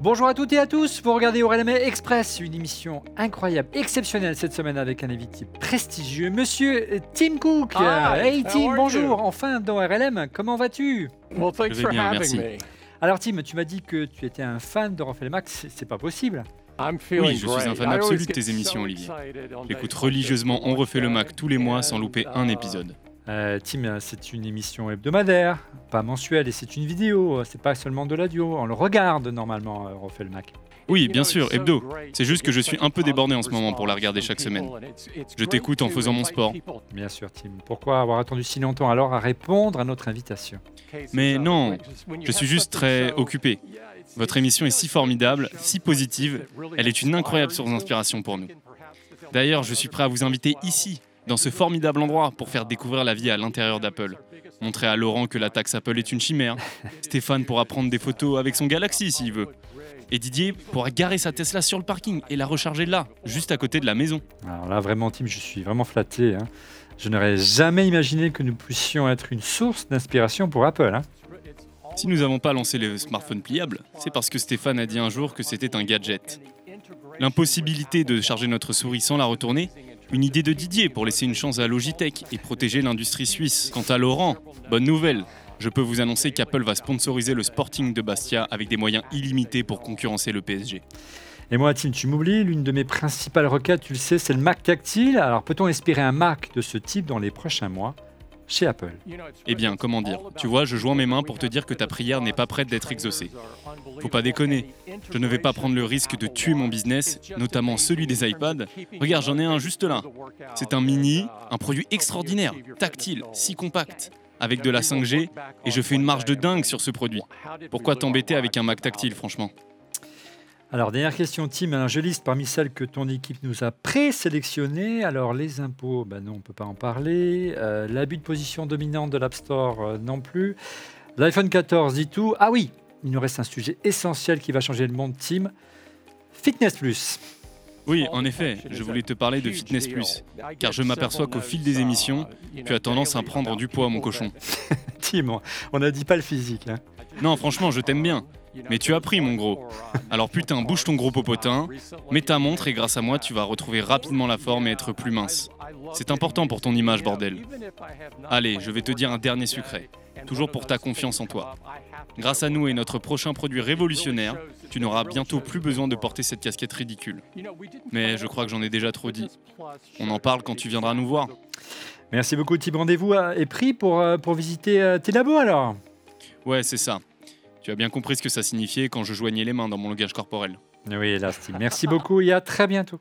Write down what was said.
Bonjour à toutes et à tous, vous regardez Aurélien Express, une émission incroyable, exceptionnelle cette semaine avec un invité prestigieux, monsieur Tim Cook. Hi, hey Tim, bonjour, you? enfin dans RLM, comment vas-tu? Well, thanks Je vais for bien, having merci. me. Alors Tim, tu m'as dit que tu étais un fan de Raphaël Max, c'est c'est pas possible. I'm feeling je suis un fan absolu de tes émissions, Olivier. J'écoute religieusement On refait le Mac tous les mois sans louper un uh, épisode. Euh, Tim, c'est une émission hebdomadaire, pas mensuelle, et c'est une vidéo, c'est pas seulement de l'audio, on le regarde normalement, euh, Refait le Mac. Oui, bien sûr, hebdo. C'est juste que je suis un peu débordé en ce moment pour la regarder chaque semaine. Je t'écoute en faisant mon sport. Bien sûr Tim, pourquoi avoir attendu si longtemps alors à répondre à notre invitation? Mais non, je suis juste très occupé. Votre émission est si formidable, si positive, elle est une incroyable source d'inspiration pour nous. D'ailleurs, je suis prêt à vous inviter ici, dans ce formidable endroit, pour faire découvrir la vie à l'intérieur d'Apple. Montrer à Laurent que la taxe Apple est une chimère. Stéphane pourra prendre des photos avec son Galaxy s'il veut. Et Didier pourra garer sa Tesla sur le parking et la recharger là, juste à côté de la maison. Alors là vraiment Tim, je suis vraiment flatté. hein. Je n'aurais jamais imaginé que nous puissions être une source d'inspiration pour Apple. hein. Si nous n'avons pas lancé les smartphones pliables, c'est parce que Stéphane a dit un jour que c'était un gadget. L'impossibilité de charger notre souris sans la retourner, une idée de Didier pour laisser une chance à Logitech et protéger l'industrie suisse. Quant à Laurent, bonne nouvelle, je peux vous annoncer qu'Apple va sponsoriser le Sporting de Bastia avec des moyens illimités pour concurrencer le PSG. Et moi, Tim, tu m'oublies, l'une de mes principales requêtes, tu le sais, c'est le Mac tactile. Alors peut-on espérer un Mac de ce type dans les prochains mois? Chez Apple Eh bien, comment dire? Tu vois, je joins mes mains pour te dire que ta prière n'est pas prête d'être exaucée. Faut pas déconner. Je ne vais pas prendre le risque de tuer mon business, notamment celui des iPads. Regarde, j'en ai un juste là. C'est un mini, un produit extraordinaire, tactile, si compact, avec de la 5G, et je fais une marge de dingue sur ce produit. Pourquoi t'embêter avec un Mac tactile, franchement? Alors, dernière question, Tim. Alors, je liste parmi celles que ton équipe nous a présélectionnées. Alors, les impôts, ben non, on ne peut pas en parler. Euh, L'abus de position dominante de l'App Store, euh, non plus. L'iPhone 14 dit tout. Ah oui, il nous reste un sujet essentiel qui va changer le monde, Tim. Fitness Plus. Oui, en effet, je voulais te parler de Fitness Plus, car je m'aperçois qu'au fil des émissions, tu as tendance à prendre du poids, mon cochon. Tim, on- n'a dit pas le physique. hein. Non, franchement, je t'aime bien. Mais tu as pris, mon gros. Alors putain, bouge ton gros popotin, mets ta montre et grâce à moi, tu vas retrouver rapidement la forme et être plus mince. C'est important pour ton image, bordel. Allez, je vais te dire un dernier secret, toujours pour ta confiance en toi. Grâce à nous et notre prochain produit révolutionnaire, tu n'auras bientôt plus besoin de porter cette casquette ridicule. Mais je crois que j'en ai déjà trop dit. On en parle quand tu viendras nous voir. Merci beaucoup, Tim. Rendez-vous est pris pour, euh, pour visiter euh, tes labos alors? Ouais, c'est ça. Tu as bien compris ce que ça signifiait quand je joignais les mains dans mon langage corporel. Oui, hélas, Tim. Merci beaucoup et à très bientôt.